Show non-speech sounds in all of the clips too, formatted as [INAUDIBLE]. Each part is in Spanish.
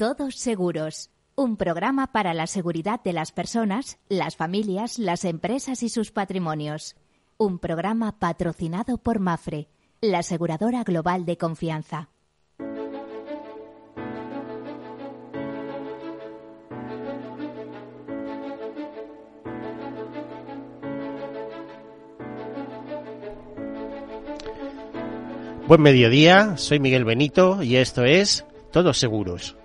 Todos Seguros, un programa para la seguridad de las personas, las familias, las empresas y sus patrimonios. Un programa patrocinado por Mafre, la aseguradora global de confianza. Buen mediodía, soy Miguel Benito y esto es Todos Seguros.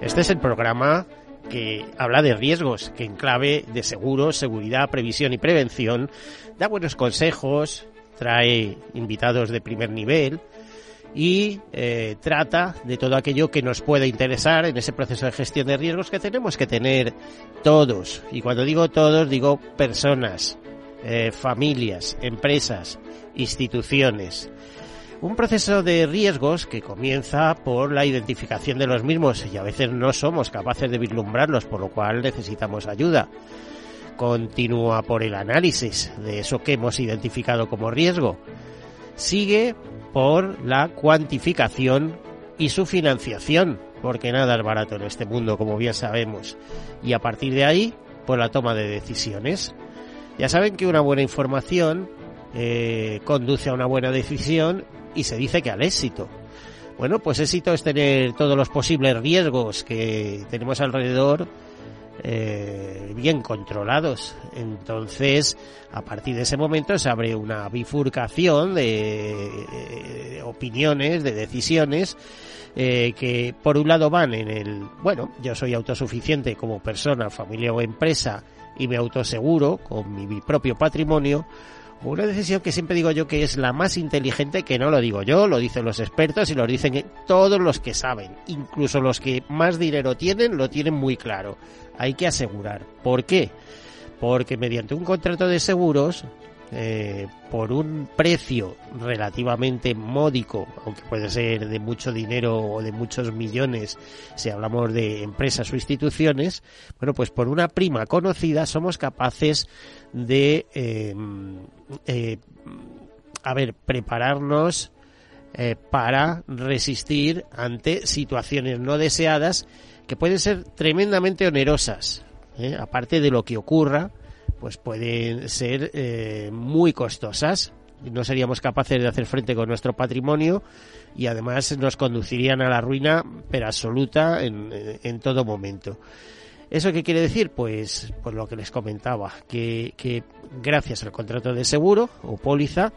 Este es el programa que habla de riesgos, que en clave de seguros, seguridad, previsión y prevención da buenos consejos, trae invitados de primer nivel y eh, trata de todo aquello que nos pueda interesar en ese proceso de gestión de riesgos que tenemos que tener todos. Y cuando digo todos, digo personas, eh, familias, empresas, instituciones. Un proceso de riesgos que comienza por la identificación de los mismos y a veces no somos capaces de vislumbrarlos, por lo cual necesitamos ayuda. Continúa por el análisis de eso que hemos identificado como riesgo. Sigue por la cuantificación y su financiación, porque nada es barato en este mundo, como bien sabemos. Y a partir de ahí, por la toma de decisiones. Ya saben que una buena información eh, conduce a una buena decisión y se dice que al éxito. Bueno, pues éxito es tener todos los posibles riesgos que tenemos alrededor eh, bien controlados. Entonces, a partir de ese momento se abre una bifurcación de eh, opiniones, de decisiones, eh, que por un lado van en el, bueno, yo soy autosuficiente como persona, familia o empresa, y me autoseguro con mi, propio patrimonio, una decisión que siempre digo yo que es la más inteligente, que no lo digo yo, lo dicen los expertos y lo dicen todos los que saben, incluso los que más dinero tienen, lo tienen muy claro. Hay que asegurar. ¿Por qué? Porque mediante un contrato de seguros eh, por un precio relativamente módico, aunque puede ser de mucho dinero o de muchos millones si hablamos de empresas o instituciones, bueno, pues por una prima conocida somos capaces de, eh, eh, a ver, prepararnos para resistir ante situaciones no deseadas que pueden ser tremendamente onerosas, aparte de lo que ocurra pues pueden ser eh, muy costosas. No seríamos capaces de hacer frente con nuestro patrimonio y además nos conducirían a la ruina, pero absoluta en, en todo momento. ¿Eso qué quiere decir? Pues, pues lo que les comentaba, que, que gracias al contrato de seguro o póliza,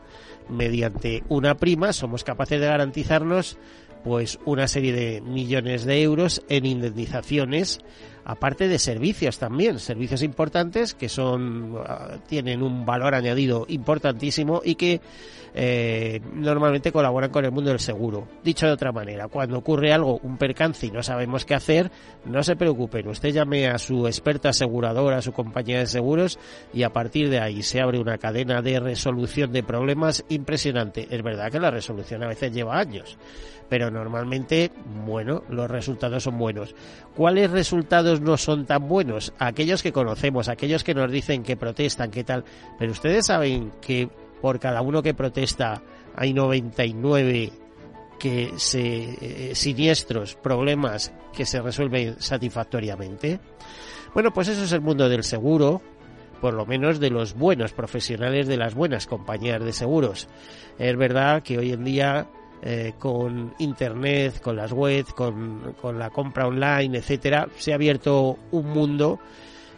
mediante una prima, somos capaces de garantizarnos pues una serie de millones de euros en indemnizaciones aparte de servicios también, servicios importantes que son ah, tienen un valor añadido importantísimo y que eh, normalmente colaboran con el mundo del seguro. Dicho de otra manera, cuando ocurre algo, un percance y no sabemos qué hacer, no se preocupen, usted llame a su experta aseguradora, a su compañía de seguros y a partir de ahí se abre una cadena de resolución de problemas impresionante. Es verdad que la resolución a veces lleva años, pero normalmente, bueno, los resultados son buenos. ¿Cuáles resultados no son tan buenos? Aquellos que conocemos, aquellos que nos dicen que protestan, qué tal, pero ustedes saben que por cada uno que protesta hay 99 que se eh, siniestros, problemas que se resuelven satisfactoriamente. Bueno, pues eso es el mundo del seguro, por lo menos de los buenos profesionales de las buenas compañías de seguros. Es verdad que hoy en día eh, con internet, con las webs, con, con la compra online, etcétera, se ha abierto un mundo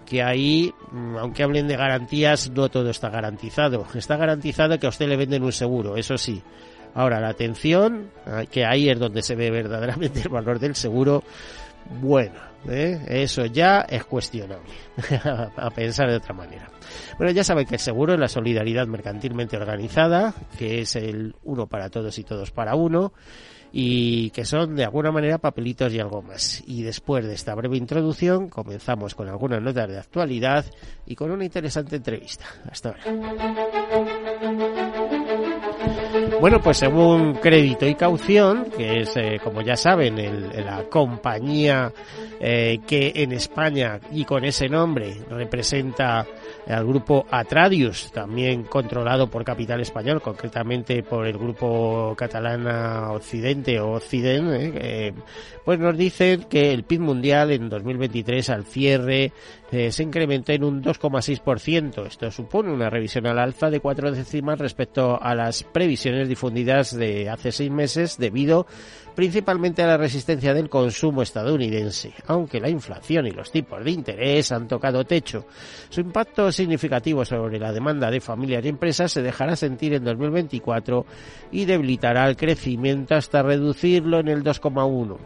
que ahí, mm, aunque hablen de garantías, no todo está garantizado. Está garantizado que a usted le venden un seguro, eso sí. Ahora, la atención, ah, que ahí es donde se ve [LAUGHS] verdaderamente el valor del seguro, bueno, ¿eh? eso ya es cuestionable, [LAUGHS] a pensar de otra manera. Bueno, ya saben que el seguro es la solidaridad mercantilmente organizada, que es el uno para todos y todos para uno, y que son de alguna manera papelitos y algo más. Y después de esta breve introducción comenzamos con algunas notas de actualidad y con una interesante entrevista. Hasta ahora. Bueno, pues según Crédito y Caución, que es, eh, como ya saben, la compañía eh, que en España y con ese nombre representa al grupo Atradius, también controlado por Capital Español, concretamente por el grupo catalana Occidente o Occiden, eh, pues nos dicen que el PIB mundial en 2023 al cierre eh, se incrementó en un 2,6%. Esto supone una revisión al alza de cuatro décimas respecto a las previsiones difundidas de hace seis meses debido principalmente a la resistencia del consumo estadounidense, aunque la inflación y los tipos de interés han tocado techo. Su impacto significativo sobre la demanda de familias y empresas se dejará sentir en 2024 y debilitará el crecimiento hasta reducirlo en el 2,1.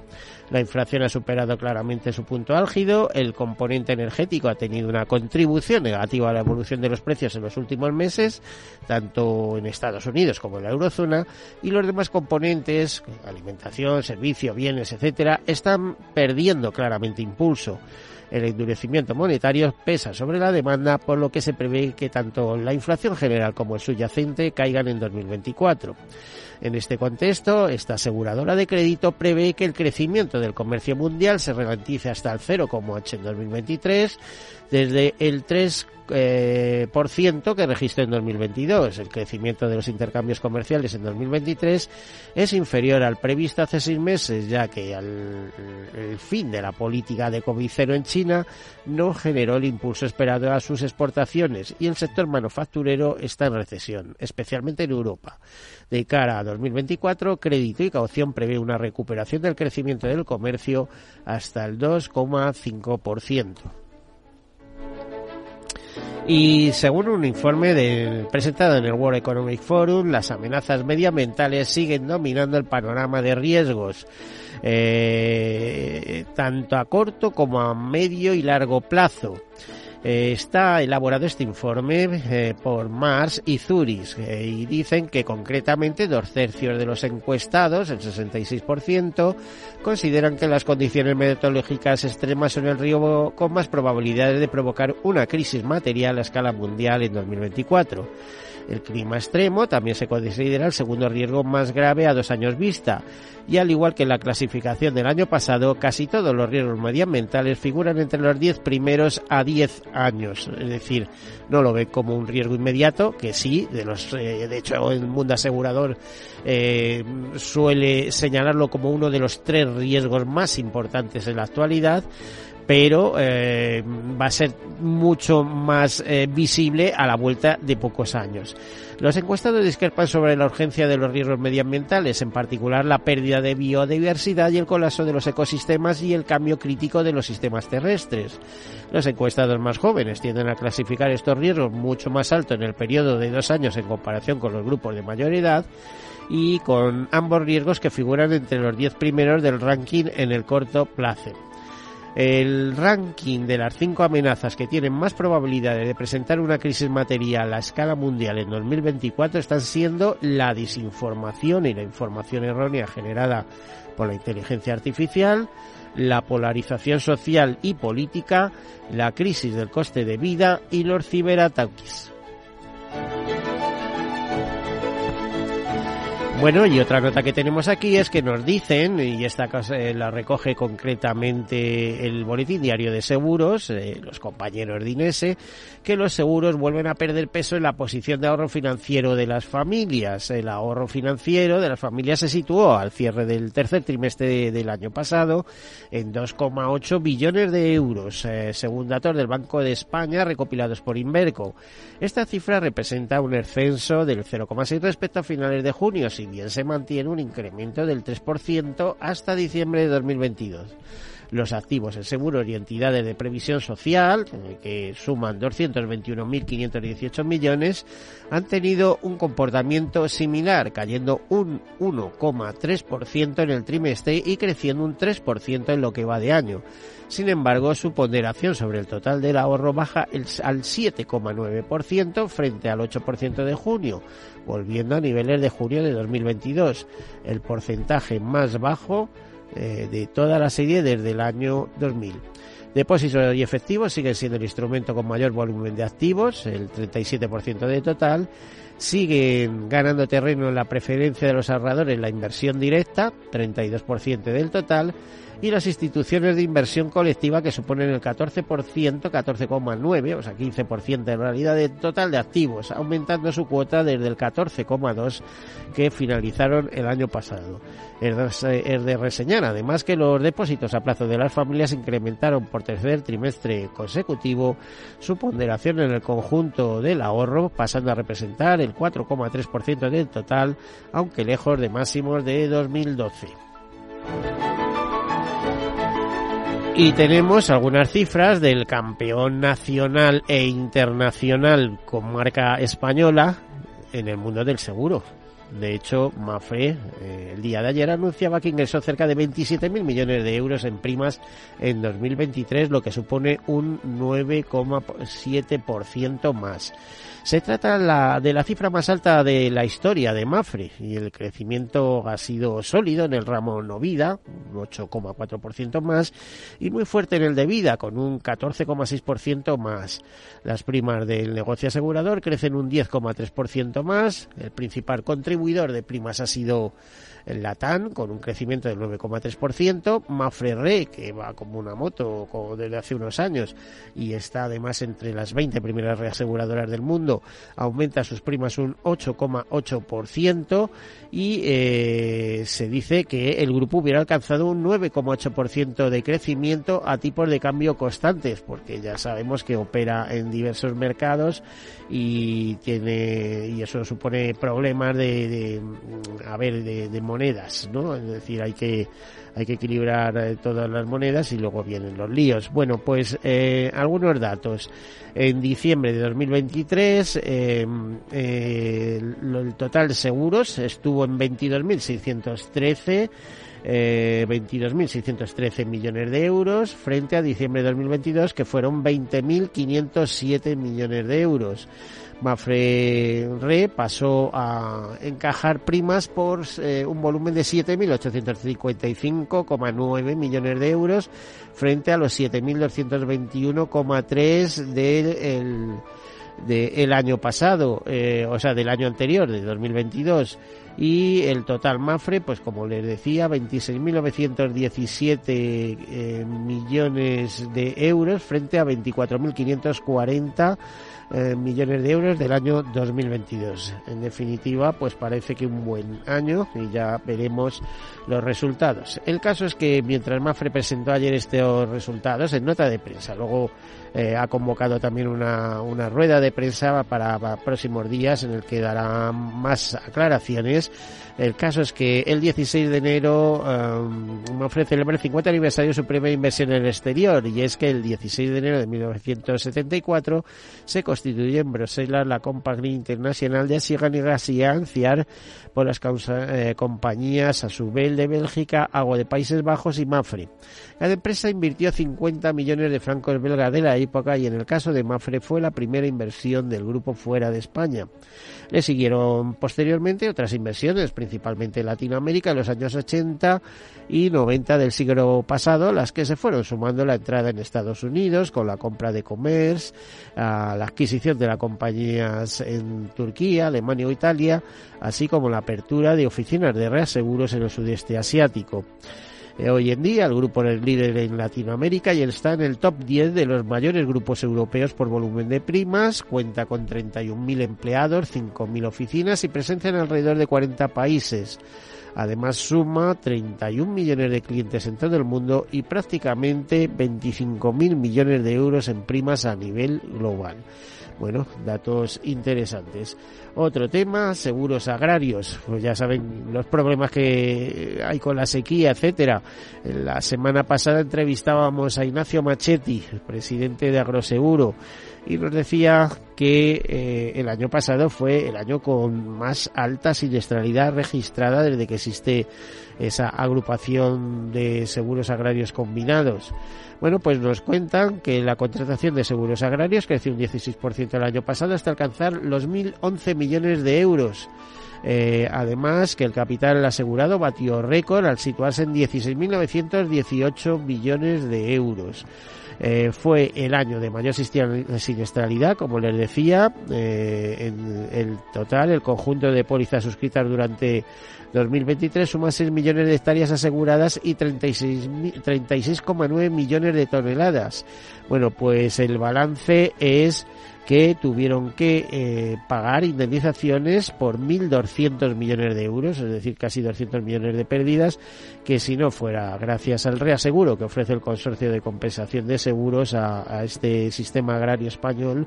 La inflación ha superado claramente su punto álgido, el componente energético ha tenido una contribución negativa a la evolución de los precios en los últimos meses, tanto en Estados Unidos como en la eurozona, y los demás componentes, alimentación, servicio, bienes, etcétera, están perdiendo claramente impulso. El endurecimiento monetario pesa sobre la demanda, por lo que se prevé que tanto la inflación general como el subyacente caigan en 2024. En este contexto, esta aseguradora de crédito prevé que el crecimiento del comercio mundial se ralentice hasta el 0,8 en 2023, desde el 3 eh, por ciento que registró en 2022. El crecimiento de los intercambios comerciales en 2023 es inferior al previsto hace seis meses, ya que el fin de la política de COVID en China no generó el impulso esperado a sus exportaciones y el sector manufacturero está en recesión, especialmente en Europa. De cara a 2024, Crédito y Caución prevé una recuperación del crecimiento del comercio hasta el 2,5%. Y según un informe presentado en el World Economic Forum, las amenazas medioambientales siguen dominando el panorama de riesgos, eh, tanto a corto como a medio y largo plazo. Eh, está elaborado este informe eh, por Mars y Zurich eh, y dicen que concretamente dos tercios de los encuestados, el 66%, consideran que las condiciones meteorológicas extremas son el río con más probabilidades de provocar una crisis material a escala mundial en 2024. El clima extremo también se considera el segundo riesgo más grave a dos años vista y al igual que en la clasificación del año pasado, casi todos los riesgos medioambientales figuran entre los 10 primeros a 10 años. Es decir, no lo ve como un riesgo inmediato, que sí, de los, eh, de hecho el mundo asegurador eh, suele señalarlo como uno de los tres riesgos más importantes en la actualidad, pero eh, va a ser mucho más eh, visible a la vuelta de pocos años. Los encuestados discrepan sobre la urgencia de los riesgos medioambientales, en particular la pérdida de biodiversidad y el colapso de los ecosistemas y el cambio crítico de los sistemas terrestres. Los encuestados más jóvenes tienden a clasificar estos riesgos mucho más alto en el periodo de dos años en comparación con los grupos de mayor edad y con ambos riesgos que figuran entre los diez primeros del ranking en el corto plazo. El ranking de las cinco amenazas que tienen más probabilidades de presentar una crisis material a escala mundial en 2024 están siendo la desinformación y la información errónea generada por la inteligencia artificial, la polarización social y política, la crisis del coste de vida y los ciberataques. Bueno, y otra nota que tenemos aquí es que nos dicen, y esta cosa eh, la recoge concretamente el Boletín Diario de Seguros, eh, los compañeros de Inese, que los seguros vuelven a perder peso en la posición de ahorro financiero de las familias. El ahorro financiero de las familias se situó al cierre del tercer trimestre del año pasado en 2,8 billones de euros, eh, según datos del Banco de España recopilados por Inverco. Esta cifra representa un ascenso del 0,6 respecto a finales de junio, bien se mantiene un incremento del 3% hasta diciembre de 2022. Los activos en seguros y entidades de previsión social, que suman 221.518 millones, han tenido un comportamiento similar, cayendo un 1,3% en el trimestre y creciendo un 3% en lo que va de año. Sin embargo, su ponderación sobre el total del ahorro baja al 7,9% frente al 8% de junio, volviendo a niveles de junio de 2022, el porcentaje más bajo eh, de toda la serie desde el año 2000. Depósitos y efectivos siguen siendo el instrumento con mayor volumen de activos, el 37% de total. Siguen ganando terreno en la preferencia de los ahorradores la inversión directa, 32% del total y las instituciones de inversión colectiva que suponen el 14%, 14,9, o sea, 15% en realidad del total de activos, aumentando su cuota desde el 14,2 que finalizaron el año pasado. Es de reseñar además que los depósitos a plazo de las familias incrementaron por tercer trimestre consecutivo su ponderación en el conjunto del ahorro, pasando a representar el 4,3% del total, aunque lejos de máximos de 2012. Y tenemos algunas cifras del campeón nacional e internacional con marca española en el mundo del seguro. De hecho, Mafre eh, el día de ayer anunciaba que ingresó cerca de 27.000 millones de euros en primas en 2023, lo que supone un 9,7% más. Se trata de la cifra más alta de la historia de Mafre y el crecimiento ha sido sólido en el ramo no vida, un 8,4% más, y muy fuerte en el de vida, con un 14,6% más. Las primas del negocio asegurador crecen un 10,3% más. El principal contribuidor de primas ha sido Latán con un crecimiento del 9,3%, Mafre Re que va como una moto como desde hace unos años y está además entre las 20 primeras reaseguradoras del mundo, aumenta sus primas un 8,8% y eh, se dice que el grupo hubiera alcanzado un 9,8% de crecimiento a tipos de cambio constantes, porque ya sabemos que opera en diversos mercados y tiene y eso supone problemas de, de a ver de, de monedas, ¿no? Es decir, hay que hay que equilibrar eh, todas las monedas y luego vienen los líos. Bueno, pues eh, algunos datos. En diciembre de 2023 eh, el total seguros estuvo en 22.613 eh, 22.613 millones de euros frente a diciembre de 2022 que fueron 20.507 millones de euros. Mafre Re pasó a encajar primas por eh, un volumen de 7.855,9 millones de euros frente a los 7.221,3 del del año pasado, eh, o sea, del año anterior, de 2022 y el total Mafre, pues como les decía, 26.917 eh, millones de euros frente a 24.540 eh, millones de euros del año 2022. En definitiva, pues parece que un buen año y ya veremos los resultados. El caso es que mientras Mafre presentó ayer estos resultados en nota de prensa, luego eh, ha convocado también una, una rueda de prensa para, próximos días en el que dará más aclaraciones. El caso es que el 16 de enero um, Mafre celebra el 50 aniversario de su primera inversión en el exterior y es que el 16 de enero de 1974 se constituye en Bruselas la Compañía Internacional de Sigan y Gasianciar por las eh, compañías Asubel de Bélgica, Agua de Países Bajos y Mafre. La empresa invirtió 50 millones de francos belga de la época y en el caso de Mafre fue la primera inversión del grupo fuera de España. Le siguieron posteriormente otras inversiones, principalmente en Latinoamérica en los años 80 y 90 del siglo pasado, las que se fueron sumando la entrada en Estados Unidos con la compra de Commerce, la adquisición de las compañías en Turquía, Alemania o Italia, así como la apertura de oficinas de reaseguros en el sudeste asiático. Eh, hoy en día el grupo es líder en Latinoamérica y está en el top 10 de los mayores grupos europeos por volumen de primas, cuenta con 31.000 empleados, 5.000 oficinas y presencia en alrededor de 40 países. Además suma 31 millones de clientes en todo el mundo y prácticamente 25.000 millones de euros en primas a nivel global. Bueno, datos interesantes. Otro tema, seguros agrarios. Pues ya saben los problemas que hay con la sequía, etcétera. La semana pasada entrevistábamos a Ignacio Machetti, presidente de Agroseguro, y nos decía que eh, el año pasado fue el año con más alta siniestralidad registrada desde que existe esa agrupación de seguros agrarios combinados. Bueno, pues nos cuentan que la contratación de seguros agrarios creció un 16% el año pasado hasta alcanzar los 1.011 millones de euros. Eh, además, que el capital asegurado batió récord al situarse en 16.918 millones de euros. Eh, fue el año de mayor siniestralidad, como les decía, eh, en el total, el conjunto de pólizas suscritas durante 2023 suma 6 millones de hectáreas aseguradas y 36,9 millones de toneladas. Bueno, pues el balance es que tuvieron que eh, pagar indemnizaciones por 1.200 millones de euros, es decir, casi 200 millones de pérdidas, que si no fuera gracias al reaseguro que ofrece el Consorcio de Compensación de Seguros a, este sistema agrario español,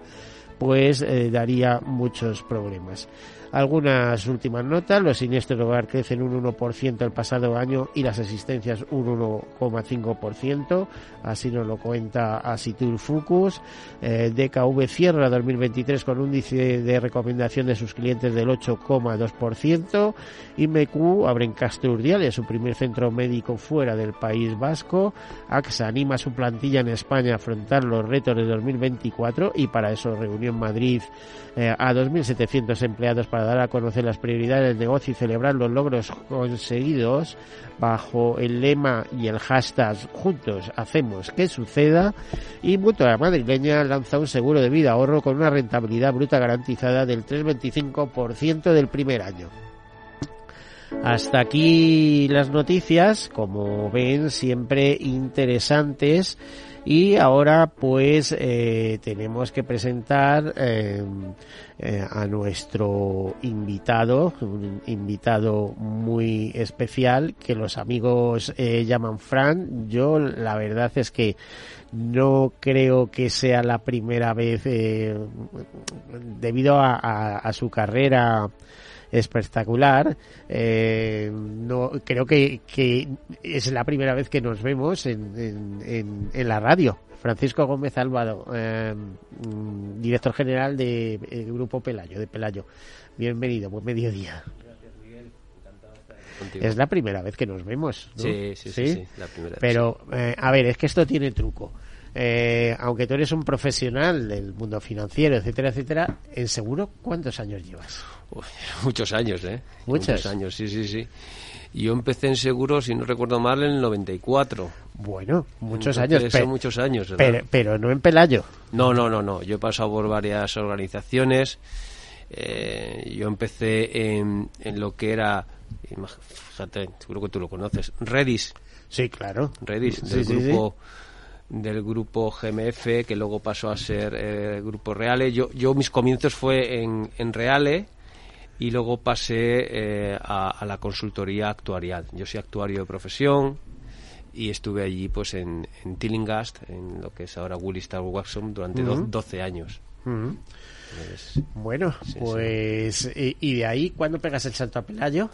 pues eh, daría muchos problemas. Algunas últimas notas, los siniestros de hogar crecen un 1% el pasado año y las existencias un 1,5%, así nos lo cuenta Asitur Fucus. Eh, DKV cierra 2023 con un índice de recomendación de sus clientes del 8,2%. IMQ abre en Castro Urdiales su primer centro médico fuera del País Vasco. AXA anima a su plantilla en España a afrontar los retos de 2024 y para eso reunió en Madrid eh, a 2.700 empleados para dar a conocer las prioridades del negocio y celebrar los logros conseguidos bajo el lema y el hashtag Juntos hacemos que suceda y Mutua Madrileña lanza un seguro de vida ahorro con una rentabilidad bruta garantizada del 3,25% del primer año. Hasta aquí las noticias, como ven, siempre interesantes. Y ahora pues eh, tenemos que presentar eh, eh, a nuestro invitado, un invitado muy especial que los amigos llaman Fran. Yo la verdad es que no creo que sea la primera vez debido a su carrera espectacular. Eh, no, creo que, que, es la primera vez que nos vemos en, en, en, la radio. Francisco Gómez Álvaro, eh, director general de, eh, Grupo Pelayo, de Pelayo. Bienvenido, buen mediodía. Es la primera vez que nos vemos. Sí, sí, sí, la primera Pero, eh, a ver, es que esto tiene truco. Eh, aunque tú eres un profesional del mundo financiero, etcétera, etcétera, en seguro, ¿cuántos años llevas? [LAUGHS] muchos años, ¿eh? ¿Muchos? años, sí, sí, sí. Yo empecé en seguro, si no recuerdo mal, en el 94. Bueno, muchos años. Pero, muchos años, pero, no en Pelayo. No, no, no, no. Yo he pasado por varias organizaciones. Eh, yo empecé en, en, lo que era, fíjate, seguro que tú lo conoces, Redis. Sí, claro. Redis, del grupo del grupo GMF que luego pasó a ser eh, grupo Reale. Yo, yo mis comienzos fue en, en Reale y luego pasé eh, a, la consultoría actuarial. Yo soy actuario de profesión y estuve allí pues en, en Tillingast, en lo que es ahora Willistar Waxon, durante 12 años. Pues, bueno, pues Y, de ahí cuándo pegas el salto a Pelayo?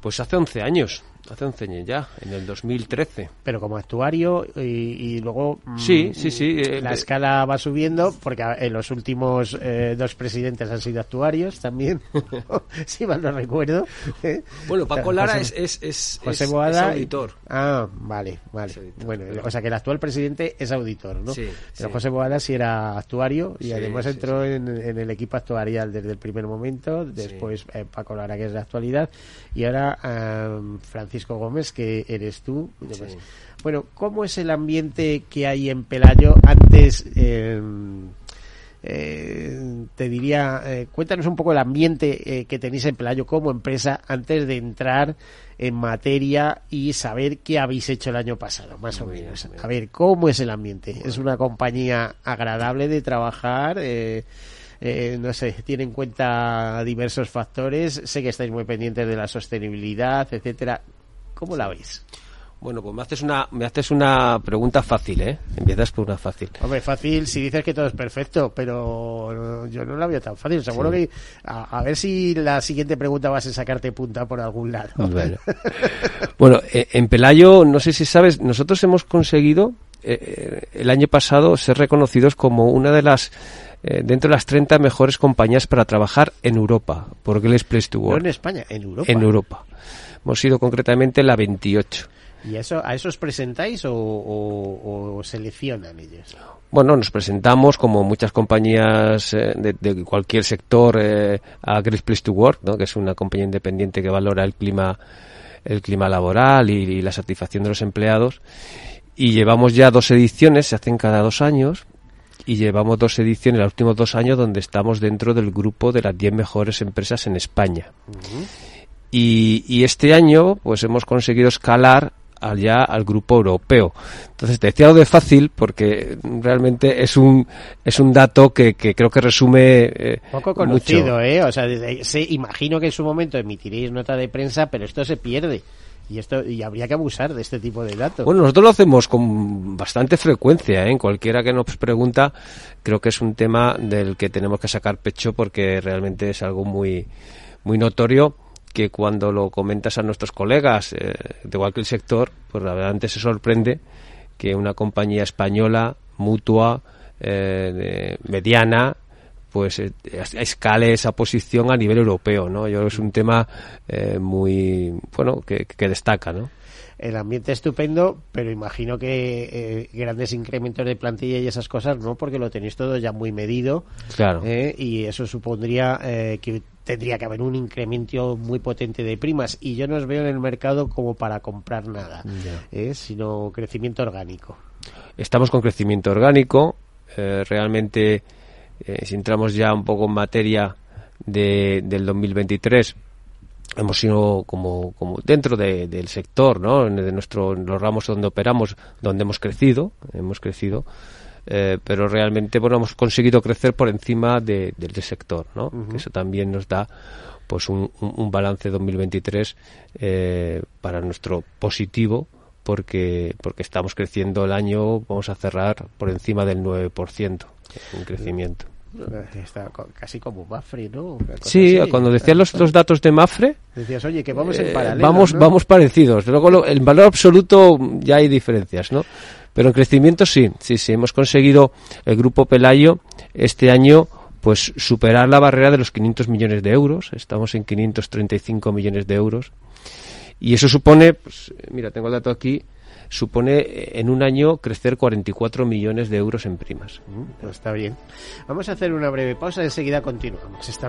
Pues hace 11 años hace 11 años ya, en el 2013. Pero como actuario y, luego... Mm, sí, sí, sí. Eh, la escala va subiendo porque en los últimos eh, dos presidentes han sido actuarios también, [LAUGHS] [LAUGHS] si mal no recuerdo. ¿eh? Bueno, Paco Lara es, es, es, José auditor. Ah, vale, vale. bueno, o sea que el actual presidente es auditor, ¿no? Sí. Pero José Boada sí era actuario y además entró en, el equipo actuarial desde el primer momento, después Paco Lara, que es de actualidad, y ahora Francisco Francisco Gómez, que eres tú. Bueno, ¿cómo es el ambiente que hay en Pelayo? Antes, eh, eh, te diría, eh, cuéntanos un poco el ambiente que tenéis en Pelayo como empresa antes de entrar en materia y saber qué habéis hecho el año pasado, más o menos. A ver, ¿cómo es el ambiente? ¿Es una compañía agradable de trabajar? no sé, tiene en cuenta diversos factores. Sé que estáis muy pendientes de la sostenibilidad, etcétera. ¿Cómo la veis? Bueno, pues me haces una me haces una pregunta fácil, ¿eh? Empiezas por una fácil. Hombre, fácil si dices que todo es perfecto, pero yo no la veo tan fácil. Seguro que a, ver si la siguiente pregunta vas a sacarte punta por algún lado. [LAUGHS] Bueno, eh, en Pelayo, no sé si sabes, nosotros hemos conseguido eh, eh, el año pasado ser reconocidos como una de las dentro de las 30 mejores compañías para trabajar en Europa por Great Place to Work. No en España, en Europa. En Europa. Hemos sido concretamente la 28. ¿Y eso, a esos presentáis o, seleccionan ellos? Bueno, nos presentamos como muchas compañías eh, de, cualquier sector eh, a Great Place to Work, ¿no? que es una compañía independiente que valora el clima, el clima laboral y, la satisfacción de los empleados. y llevamos ya dos ediciones, se hacen cada dos años, y llevamos dos ediciones, los últimos dos años, donde estamos dentro del grupo de las 10 mejores empresas en España. Y, y, este año, pues hemos conseguido escalar allá al grupo europeo. Entonces te decía lo de fácil porque realmente es un es un dato que, que creo que resume eh, poco conocido, eh, o sea, se, imagino que en su momento emitiréis nota de prensa, pero esto se pierde. Y esto y habría que abusar de este tipo de datos. Bueno, nosotros lo hacemos con bastante frecuencia, ¿eh? Cualquiera que nos pregunta, creo que es un tema del que tenemos que sacar pecho porque realmente es algo muy muy notorio que cuando lo comentas a nuestros colegas eh, de cualquier sector, pues realmente se sorprende que una compañía española, mutua, eh, mediana, pues eh, escale esa posición a nivel europeo, ¿no? Yo creo que es un tema eh, muy, bueno, que, que destaca, ¿no? el ambiente estupendo, pero imagino que eh, grandes incrementos de plantilla y esas cosas no, porque lo tenéis todo ya muy medido. Claro. Eh, y eso supondría eh, que tendría que haber un incremento muy potente de primas. Y yo no os veo en el mercado como para comprar nada, sino crecimiento orgánico. Estamos con crecimiento orgánico. realmente, si entramos ya un poco en materia de, del 2023, hemos sido como, como dentro del sector, ¿no? De nuestro, los ramos donde operamos, donde hemos crecido, hemos crecido, eh, pero realmente bueno hemos conseguido crecer por encima del sector, ¿no? Que eso también nos da pues un, un, balance 2023 eh, para nuestro positivo porque porque estamos creciendo el año vamos a cerrar por encima del 9% en crecimiento. Está casi como Mafre, ¿no? Sí, cuando decías los, los, datos de Mafre... Decías, oye, que vamos en eh, paralelo, Vamos, vamos parecidos. Luego, el valor absoluto ya hay diferencias, ¿no? Pero en crecimiento sí, sí, sí. Hemos conseguido el Grupo Pelayo este año pues superar la barrera de los 500 millones de euros. Estamos en 535 millones de euros. Y eso supone, pues, mira, tengo el dato aquí, supone eh, en un año crecer 44 millones de euros en primas. Mm, pues está bien. Vamos a hacer una breve pausa, y enseguida continuamos. Esta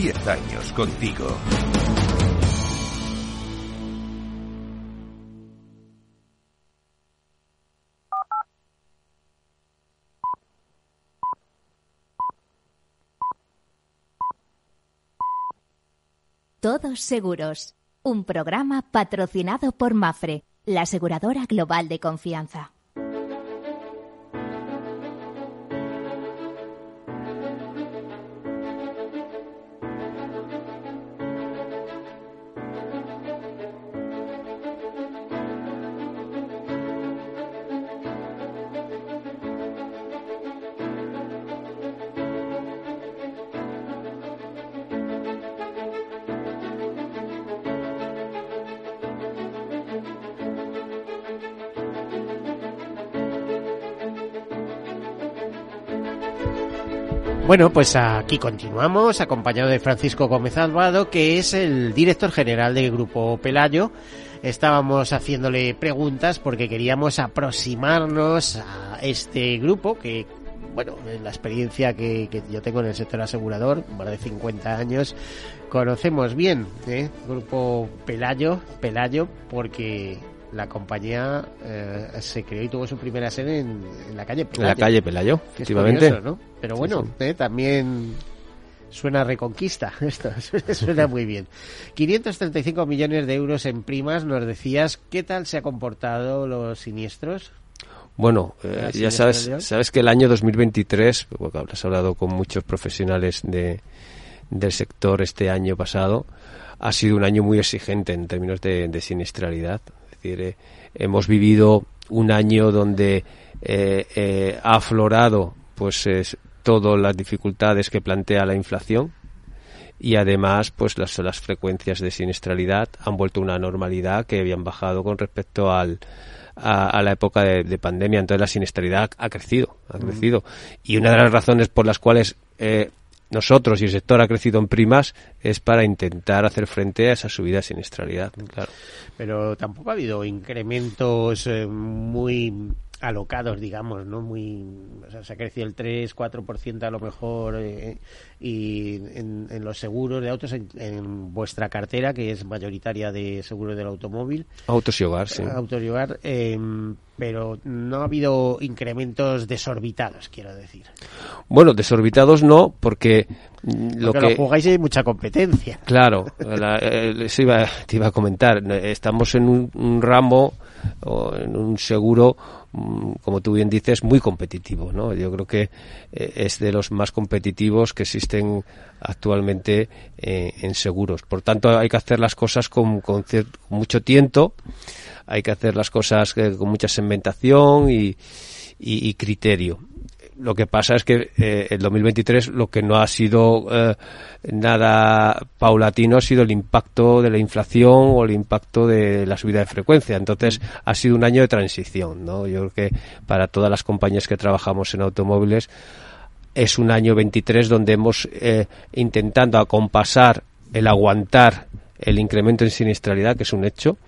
Diez años contigo. Todos Seguros, un programa patrocinado por Mafre, la aseguradora global de confianza. Bueno, pues aquí continuamos, acompañado de Francisco Gómez Alvado, que es el director general del Grupo Pelayo. Estábamos haciéndole preguntas porque queríamos aproximarnos a este grupo que, bueno, en la experiencia que, yo tengo en el sector asegurador, más de 50 años, conocemos bien, ¿eh? Grupo Pelayo, Pelayo, porque la compañía eh, se creó y tuvo su primera sede en, la calle Pelayo. En la calle Pelayo, efectivamente. Pero bueno, eh, también suena reconquista [LAUGHS] esto, suena muy bien. 535 millones de euros en primas, nos decías, ¿qué tal se ha comportado los siniestros? Bueno, eh, ya sabes, sabes que el año 2023, porque habrás hablado con muchos profesionales de, del sector este año pasado, ha sido un año muy exigente en términos de, de siniestralidad. Es decir, eh, hemos vivido un año donde eh, eh, ha aflorado pues todas las dificultades que plantea la inflación y además pues las, las frecuencias de siniestralidad han vuelto a una normalidad que habían bajado con respecto al, a, la época de, pandemia. Entonces la siniestralidad ha crecido, ha crecido. Y una de las razones por las cuales nosotros y el sector ha crecido en primas es para intentar hacer frente a esa subida de siniestralidad, claro. Pero tampoco ha habido incrementos eh, muy alocados, digamos, ¿no? Muy, o sea, se ha crecido el 3, 4% a lo mejor eh, y en, los seguros de autos en, vuestra cartera, que es mayoritaria de seguros del automóvil. Autos y hogar, sí. Autos y hogar, em, pero no ha habido incrementos desorbitados, quiero decir. Bueno, desorbitados no, porque lo que lo jugáis hay mucha competencia. Claro, eh, eso iba, te iba a comentar. Estamos en un, un ramo o en un seguro Mm, como tú bien dices, muy competitivo. ¿no? Yo creo que eh, es de los más competitivos que existen actualmente eh, en seguros. Por tanto, hay que hacer las cosas con, con, mucho tiento, hay que hacer las cosas eh, con mucha segmentación y, criterio. Lo que pasa es que eh, el 2023 lo que no ha sido eh, nada paulatino ha sido el impacto de la inflación o el impacto de la subida de frecuencia. Entonces ha sido un año de transición. ¿no? Yo creo que para todas las compañías que trabajamos en automóviles es un año 23 donde hemos eh, intentando acompasar el aguantar el incremento en siniestralidad, que es un hecho,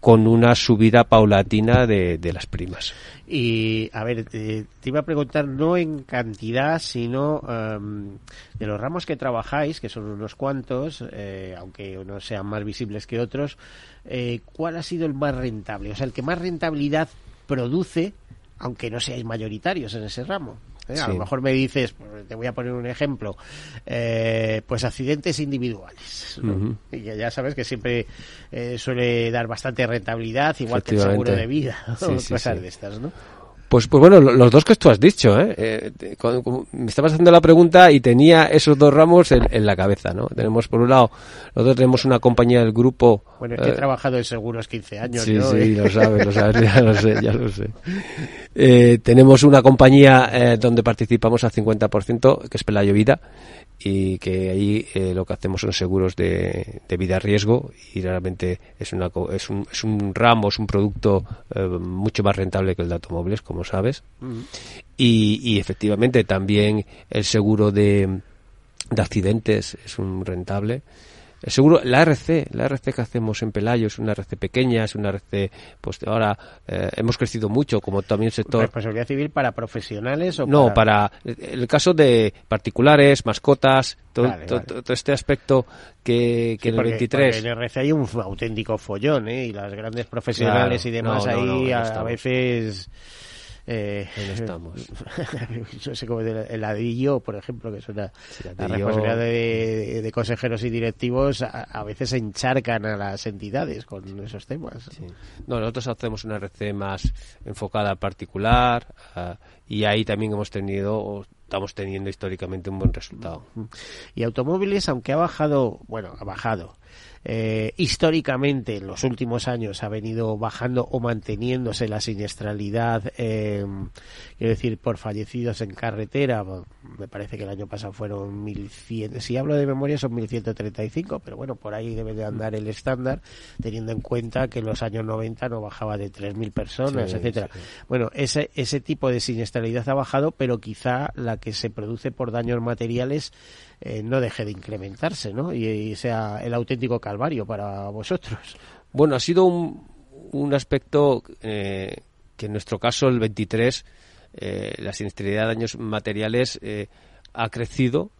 con una subida paulatina de, de las primas. Y, a ver, te, iba a preguntar no en cantidad, sino em, de los ramos que trabajáis, que son unos cuantos, eh, aunque unos sean más visibles que otros, eh, ¿cuál ha sido el más rentable? O sea, el que más rentabilidad produce, aunque no seáis mayoritarios en ese ramo. ¿Eh? A lo mejor me dices, pues, te voy a poner un ejemplo, eh, pues accidentes individuales. Y que ya sabes que siempre eh, suele dar bastante rentabilidad, igual que el seguro de vida, [LAUGHS] cosas de estas, ¿no? Pues, pues bueno, los dos que tú has dicho, ¿eh? eh me estabas haciendo la pregunta y tenía esos dos ramos en, la cabeza, ¿no? Tenemos, por un lado, nosotros tenemos una compañía del grupo... Bueno, es que he eh, trabajado en seguros 15 años, Sí, ¿no? sí, lo sabes, lo sabes, [LAUGHS] ya lo sé, ya lo sé. Eh, tenemos una compañía donde participamos al 50%, que es Pelayo Vida, y que ahí eh, lo que hacemos son seguros de, de vida riesgo y realmente es, una, es, un, es un ramo, es un producto eh, mucho más rentable que el de automóviles, como sabes. Mm. Y, y, efectivamente también el seguro de, de accidentes es un rentable. El seguro, la RC, la RC que hacemos en Pelayo es una RC pequeña, es una RC, pues ahora eh, hemos crecido mucho, como también el sector. ¿Responsabilidad civil para profesionales o No, para, el caso de particulares, mascotas, todo, este aspecto que, que en el 23. en RC hay un auténtico follón, ¿eh? Y las grandes profesionales y demás ahí a veces eh, estamos. [LAUGHS] yo sé como el ladrillo, por ejemplo, que es una la responsabilidad de, consejeros y directivos, a, veces encharcan a las entidades con esos temas. No, nosotros hacemos una RC más enfocada a particular y ahí también hemos tenido estamos teniendo históricamente un buen resultado. Y automóviles, aunque ha bajado, bueno, ha bajado, eh, históricamente en los últimos años ha venido bajando o manteniéndose la siniestralidad, eh, quiero decir, por fallecidos en carretera. Me parece que el año pasado fueron 1.100, si hablo de memoria son 1.135, pero bueno, por ahí debe de andar el estándar, teniendo en cuenta que en los años 90 no bajaba de 3.000 personas, etcétera. Bueno, ese, ese tipo de siniestralidad ha bajado, pero quizá la que se produce por daños materiales eh, no deje de incrementarse, ¿no? Y, sea el auténtico calvario para vosotros. Bueno, ha sido un, un aspecto eh, que en nuestro caso, el 23, eh, la siniestralidad de daños materiales ha crecido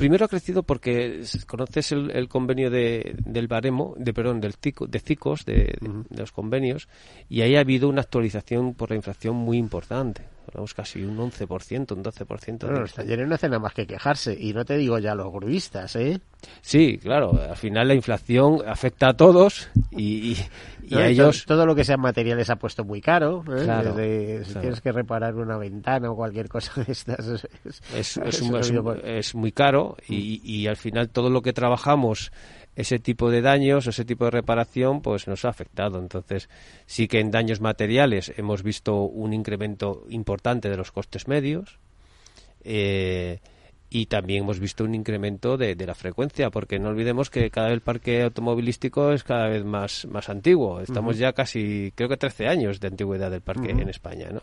primero ha crecido porque conoces el, convenio de, del baremo, de perdón, del de CICOS, de, los convenios, y ahí ha habido una actualización por la inflación muy importante hablamos casi un 11%, un 12%. Bueno, los talleres no hacen nada más que quejarse, y no te digo ya los gruistas, ¿eh? Sí, claro, al final la inflación afecta a todos y, a ellos... Todo, lo que sean materiales ha puesto muy caro, ¿eh? si tienes que reparar una ventana o cualquier cosa de estas... [LAUGHS] Es, es, muy caro y, y al final todo lo que trabajamos ese tipo de daños, ese tipo de reparación, pues nos ha afectado. Entonces, sí que en daños materiales hemos visto un incremento importante de los costes medios. Eh, y también hemos visto un incremento de, la frecuencia, porque no olvidemos que cada vez el parque automovilístico es cada vez más, más antiguo. Estamos ya casi, creo que 13 años de antigüedad del parque en España, ¿no?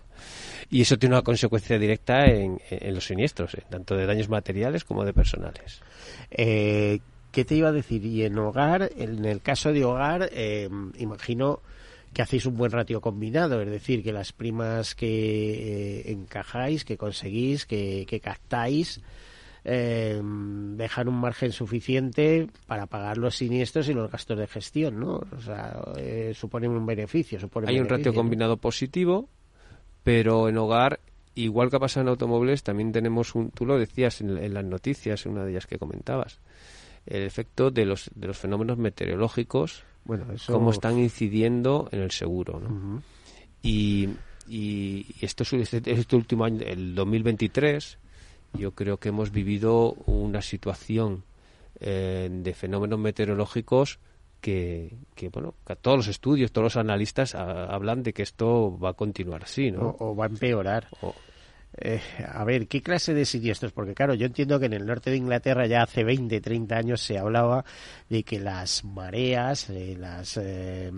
Y eso tiene una consecuencia directa en, los siniestros, ¿eh? tanto de daños materiales como de personales. Eh, ¿Qué te iba a decir? Y en hogar, en el caso de hogar, eh, imagino que hacéis un buen ratio combinado, es decir, que las primas que eh, encajáis, que conseguís, que, captáis, eh, dejan un margen suficiente para pagar los siniestros y los gastos de gestión, ¿no? O sea, suponen un beneficio. Hay un ratio combinado positivo, pero en hogar, igual que ha pasado en automóviles, también tenemos un, tú lo decías en, en las noticias, en una de ellas que comentabas, el efecto de los, de los fenómenos meteorológicos, bueno, cómo están incidiendo en el seguro. ¿no? Y, y esto, este, este último año, el 2023, yo creo que hemos vivido una situación eh, de fenómenos meteorológicos que, que, bueno, que todos los estudios, todos los analistas hablan de que esto va a continuar así, ¿no? O, va a empeorar. Eh, a ver, ¿qué clase de siniestros? Porque claro, yo entiendo que en el norte de Inglaterra ya hace 20, 30 años se hablaba de que las mareas, eh, las, eh,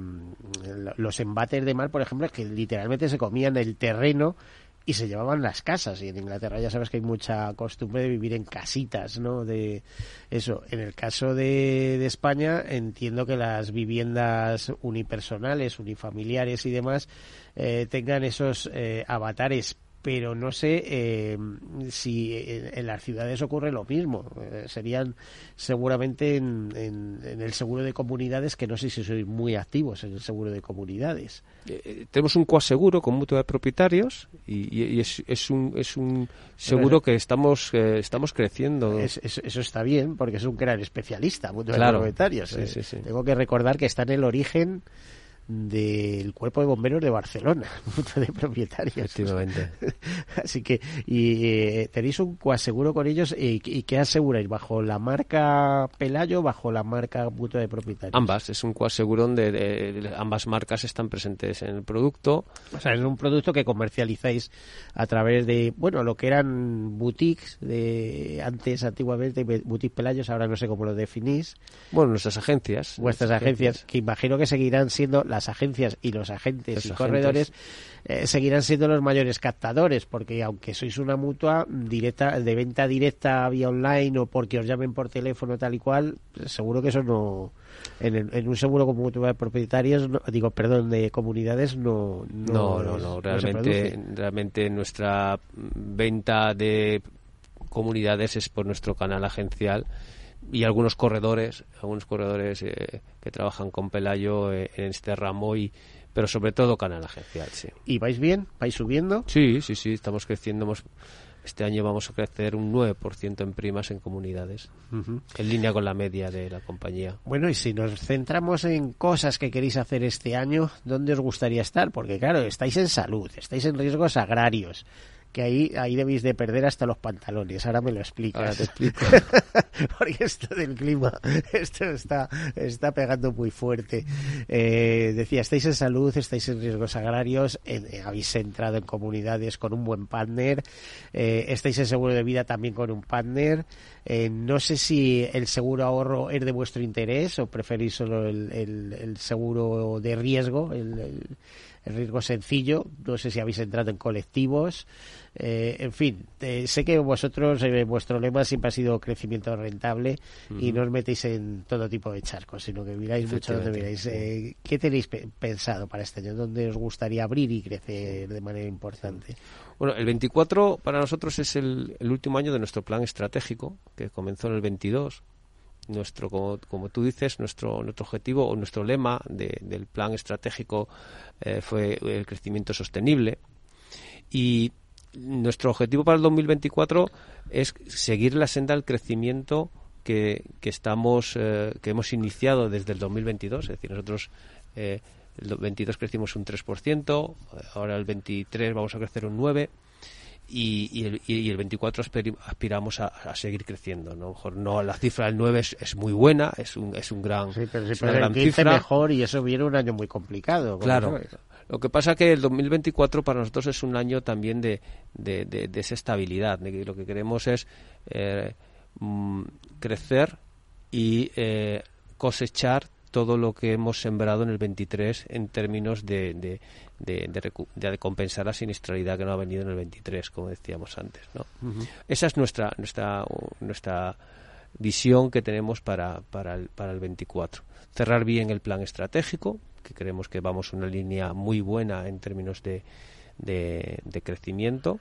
los embates de mar, por ejemplo, que literalmente se comían el terreno y se llevaban las casas. Y en Inglaterra ya sabes que hay mucha costumbre de vivir en casitas, ¿no? De eso. En el caso de, de España, entiendo que las viviendas unipersonales, unifamiliares y demás tengan esos avatares pero no sé eh, si en, las ciudades ocurre lo mismo. Eh, serían seguramente en, el seguro de comunidades, que no sé si sois muy activos en el seguro de comunidades. Eh, tenemos un coaseguro con mutua de propietarios y, es, un, es un seguro que estamos, estamos creciendo. eso está bien, porque es un gran especialista, mutua de propietarios. Tengo que recordar que está en el origen del Cuerpo de Bomberos de Barcelona, [LAUGHS] de propietarios. Efectivamente. [LAUGHS] Así que, y eh, tenéis un coaseguro con ellos y, ¿qué aseguráis? ¿Bajo la marca Pelayo o bajo la marca mutua de propietarios? Ambas, es un coaseguro donde ambas marcas están presentes en el producto. O sea, es un producto que comercializáis a través de, bueno, lo que eran boutiques de antes, antiguamente, boutiques Pelayos, ahora no sé cómo lo definís. Bueno, nuestras agencias. Vuestras agencias, que imagino que seguirán siendo las las agencias y los agentes y corredores eh, seguirán siendo los mayores captadores, porque aunque sois una mutua directa de venta directa vía online o porque os llamen por teléfono tal y cual, seguro que eso no en, un seguro como mutua de propietarios, digo, perdón, de comunidades no no no, no, realmente realmente nuestra venta de comunidades es por nuestro canal agencial y algunos corredores, algunos corredores eh, que trabajan con Pelayo eh, en este ramo y pero sobre todo canal agencial, sí. ¿Y vais bien? ¿Vais subiendo? Sí, sí, sí, estamos creciendo. Este año vamos a crecer un 9% en primas en comunidades, en línea con la media de la compañía. Bueno, y si nos centramos en cosas que queréis hacer este año, ¿dónde os gustaría estar? Porque claro, estáis en salud, estáis en riesgos agrarios, que ahí, ahí debéis de perder hasta los pantalones. Ahora me lo explicas. Ahora te explico. [LAUGHS] Porque esto del clima, esto está, está pegando muy fuerte. Eh, decía, estáis en salud, estáis en riesgos agrarios, eh, habéis entrado en comunidades con un buen partner, eh, estáis en seguro de vida también con un partner. no sé si el seguro ahorro es de vuestro interés o preferís solo el, el, seguro de riesgo, el el riesgo sencillo. No sé si habéis entrado en colectivos. Eh, en fin, eh, sé que vosotros, eh, vuestro lema siempre ha sido crecimiento rentable y no os metéis en todo tipo de charcos, sino que miráis mucho donde miráis. ¿Qué tenéis pensado para este año? ¿Dónde os gustaría abrir y crecer de manera importante? Bueno, el 24 para nosotros es el, el último año de nuestro plan estratégico, que comenzó en el 22 nuestro como, como, tú dices nuestro nuestro objetivo o nuestro lema del plan estratégico eh, fue el crecimiento sostenible. Y nuestro objetivo para el 2024 es seguir la senda del crecimiento que, que estamos eh, que hemos iniciado desde el 2022 es decir nosotros eh, el 22 crecimos un 3%, ahora el 23 vamos a crecer un 9% y, el, y, el, 24 aspiramos a, seguir creciendo. ¿no? mejor no la cifra del 9 es, muy buena, es un, es un gran, sí, pero es una gran cifra. mejor y eso viene un año muy complicado. Claro. Lo que pasa que el 2024 para nosotros es un año también de, de, de, esa estabilidad. lo que queremos es eh, mm, crecer y eh, cosechar todo lo que hemos sembrado en el 23 en términos de, de, de, compensar la siniestralidad que no ha venido en el 23, como decíamos antes. ¿no? Esa es nuestra, nuestra, nuestra visión que tenemos para, para, el, para el 24. Cerrar bien el plan estratégico, que creemos que vamos una línea muy buena en términos de, de crecimiento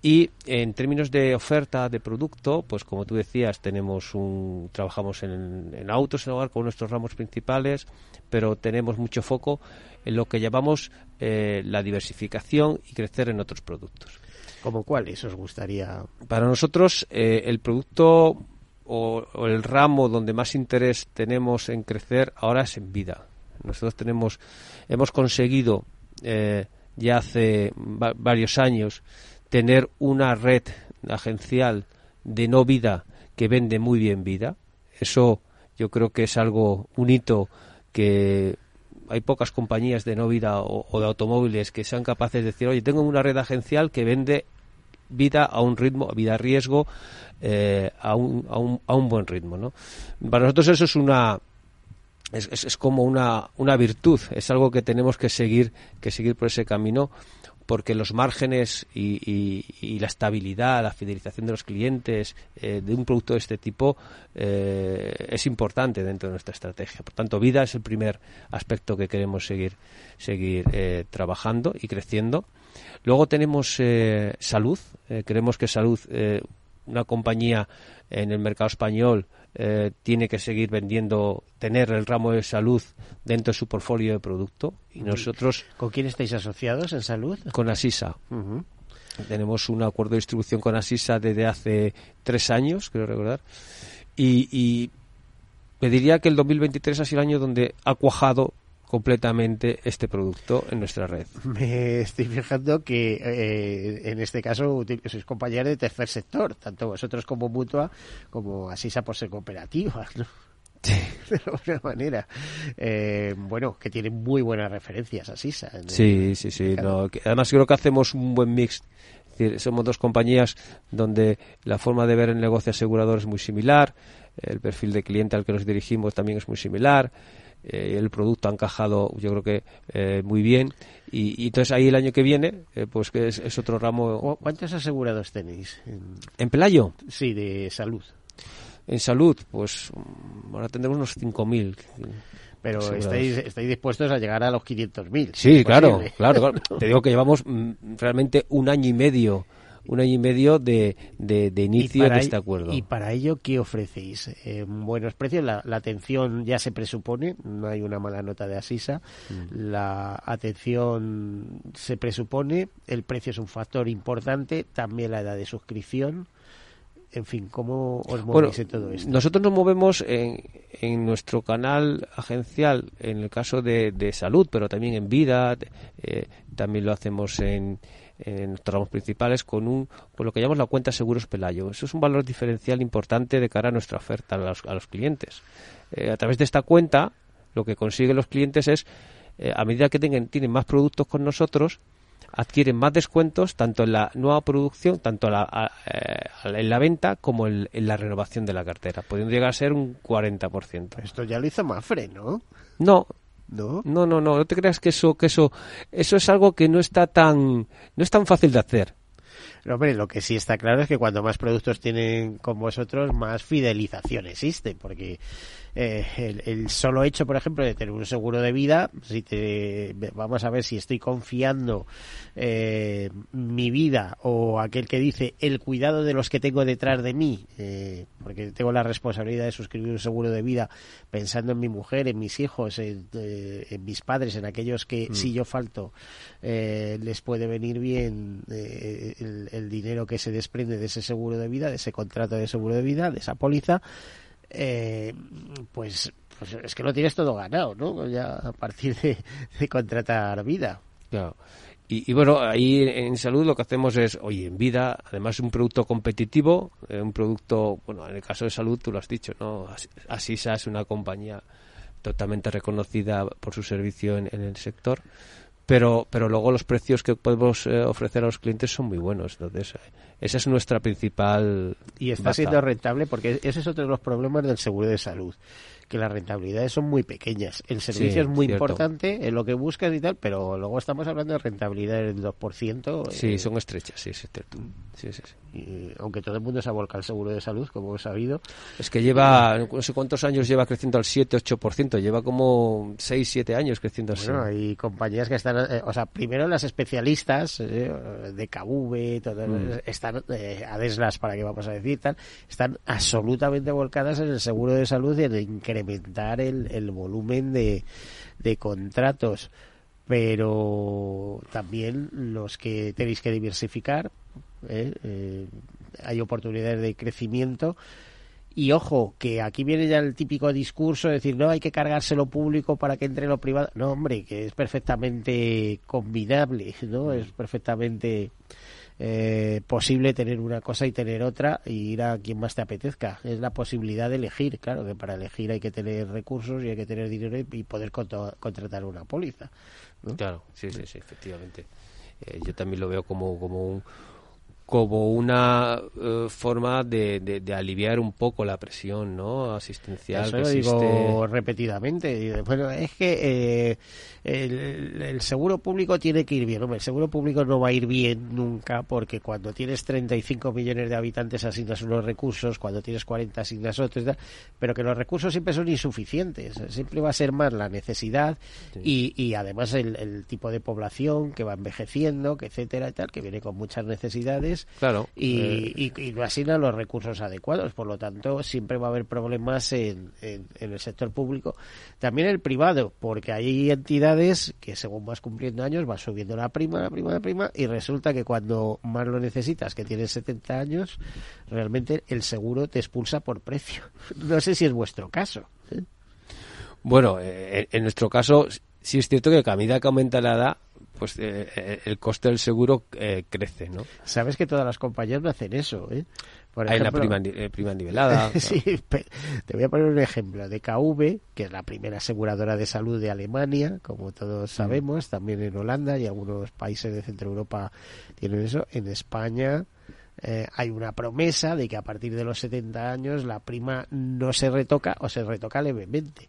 y en términos de oferta de producto, pues como tú decías, tenemos un, trabajamos en, autos en hogar con nuestros ramos principales, pero tenemos mucho foco en lo que llamamos eh, la diversificación y crecer en otros productos. ¿Como cuáles os gustaría? Para nosotros, eh, el producto o, el ramo donde más interés tenemos en crecer ahora es en vida. Nosotros tenemos, hemos conseguido eh, ya hace varios años tener una red agencial de no vida que vende muy bien vida. Eso yo creo que es algo, un hito que hay pocas compañías de no vida o, de automóviles que sean capaces de decir, oye, tengo una red agencial que vende vida a un ritmo, vida a riesgo, eh, a, un, a, un, a un buen ritmo. ¿no? Para nosotros eso es una, es, es, como una, una virtud, es algo que tenemos que seguir, que seguir por ese camino porque los márgenes y, la estabilidad, la fidelización de los clientes eh, de un producto de este tipo eh, es importante dentro de nuestra estrategia. Por tanto, vida es el primer aspecto que queremos seguir, seguir eh, trabajando y creciendo. Luego tenemos salud. creemos que salud, una compañía en el mercado español, eh, tiene que seguir vendiendo, tener el ramo de salud dentro de su portfolio de producto. Y nosotros. ¿Con quién estáis asociados en salud? Con Asisa. Tenemos un acuerdo de distribución con Asisa desde hace tres años, creo recordar. Y, y diría que el 2023 ha sido el año donde ha cuajado completamente este producto en nuestra red. [LAUGHS] Me estoy fijando que eh, en este caso sois compañeros de tercer sector, tanto vosotros como Mutua, como Asisa por ser cooperativa, [LAUGHS] ¿no? [LAUGHS] de alguna manera. Eh, bueno, que tiene muy buenas referencias Asisa. sí, sí, sí. además creo que hacemos un buen mix. somos dos compañías donde la forma de ver el negocio asegurador es muy similar. el perfil de cliente al que nos dirigimos también es muy similar. Eh, el producto ha encajado, yo creo que eh, muy bien. Y, entonces ahí el año que viene, eh, pues que es, otro ramo. ¿Cuántos asegurados tenéis? En... ¿En Pelayo? Sí, de salud. En salud, pues ahora tendremos unos 5.000. Pero estáis, estáis dispuestos a llegar a los 500.000. Sí, claro, claro, claro. [LAUGHS] Te digo que llevamos mm, realmente un año y medio un año y medio de, de, inicio de este acuerdo. ¿Y para ello qué ofrecéis? Eh, buenos precios, la, atención ya se presupone, no hay una mala nota de Asisa, mm. la atención se presupone, el precio es un factor importante, también la edad de suscripción. En fin, ¿cómo os movéis en todo esto? Nosotros nos movemos en, en nuestro canal agencial, en el caso de, de salud, pero también en vida, eh, también lo hacemos en, en los tramos principales con un con lo que llamamos la cuenta seguros Pelayo. Eso es un valor diferencial importante de cara a nuestra oferta a los, a los clientes. Eh, a través de esta cuenta, lo que consiguen los clientes es, eh, a medida que tengan, tienen más productos con nosotros, adquieren más descuentos tanto en la nueva producción, tanto eh, en la venta como en, la renovación de la cartera, pudiendo llegar a ser un 40%. Esto ya lo hizo Mafre, ¿no? No, ¿No? No, no, no, no te creas que eso, que eso, eso es algo que no está tan, no es tan fácil de hacer. hombre, lo que sí está claro es que cuanto más productos tienen con vosotros, más fidelización existe, porque eh, el, solo hecho, por ejemplo, de tener un seguro de vida, si te, vamos a ver si estoy confiando eh, mi vida o aquel que dice el cuidado de los que tengo detrás de mí, eh, porque tengo la responsabilidad de suscribir un seguro de vida pensando en mi mujer, en mis hijos, en, mis padres, en aquellos que mm. si yo falto les puede venir bien el, el dinero que se desprende de ese seguro de vida, de ese contrato de seguro de vida, de esa póliza eh, pues, pues es que lo tienes todo ganado, ¿no? Ya a partir de, contratar vida. Claro. Y, bueno, ahí en salud lo que hacemos es, oye, en vida, además un producto competitivo, eh, un producto, bueno, en el caso de salud tú lo has dicho, ¿no? Asisa es una compañía totalmente reconocida por su servicio en, el sector, pero, pero luego los precios que podemos eh, ofrecer a los clientes son muy buenos. Entonces, esa es nuestra principal. Y está siendo rentable porque ese es otro de los problemas del seguro de salud que las rentabilidades son muy pequeñas. El servicio es muy importante en lo que buscas y tal, pero luego estamos hablando de rentabilidades del 2%. Sí, eh, son estrechas, sí, es cierto. Sí, sí, y, aunque todo el mundo se ha volcado al seguro de salud, como he sabido. Es que lleva, no sé cuántos años lleva creciendo al 7-8%, lleva como 6-7 años creciendo así. Bueno, hay compañías que están, eh, o sea, primero las especialistas eh, de KV, todo, mm. están, eh, Adeslas, para que vamos a decir, tal, están absolutamente volcadas en el seguro de salud y en incrementar el, el volumen de, de contratos pero también los que tenéis que diversificar ¿eh? Eh, hay oportunidades de crecimiento. Y ojo, que aquí viene ya el típico discurso de decir, no, hay que cargarse lo público para que entre lo privado. No, hombre, que es perfectamente combinable, ¿no? Es perfectamente eh, posible tener una cosa y tener otra y ir a quien más te apetezca. Es la posibilidad de elegir. Claro que para elegir hay que tener recursos y hay que tener dinero y poder contratar una póliza. Claro, sí, sí, sí, efectivamente. yo también lo veo como, como un como una eh, forma de, de, aliviar un poco la presión no asistencial Eso lo digo repetidamente. Bueno es que eh, el, seguro público tiene que ir bien. El seguro público no va a ir bien nunca porque cuando tienes 35 millones de habitantes asignas unos recursos cuando tienes 40 asignas otros pero que los recursos siempre son insuficientes. Siempre va a ser más la necesidad y, y además el, el tipo de población que va envejeciendo que etcétera y tal que viene con muchas necesidades Claro. Eh, y, y, no asignan los recursos adecuados. Por lo tanto, siempre va a haber problemas en, en, el sector público. También el privado, porque hay entidades que según vas cumpliendo años vas subiendo la prima, la prima, la prima, y resulta que cuando más lo necesitas, que tienes 70 años, realmente el seguro te expulsa por precio. [LAUGHS] No sé si es vuestro caso. ¿eh? Bueno, eh, en nuestro caso sí es cierto que a medida que aumenta la edad, pues eh, eh, el coste del seguro eh, crece, ¿no? Sabes que todas las compañías no hacen eso, ¿eh? Hay la prima, prima nivelada. [LAUGHS] sí, te voy a poner un ejemplo de KV, que es la primera aseguradora de salud de Alemania, como todos mm. sabemos, también en Holanda y algunos países de Centro Europa tienen eso. En España eh, hay una promesa de que a partir de los 70 años la prima no se retoca o se retoca levemente,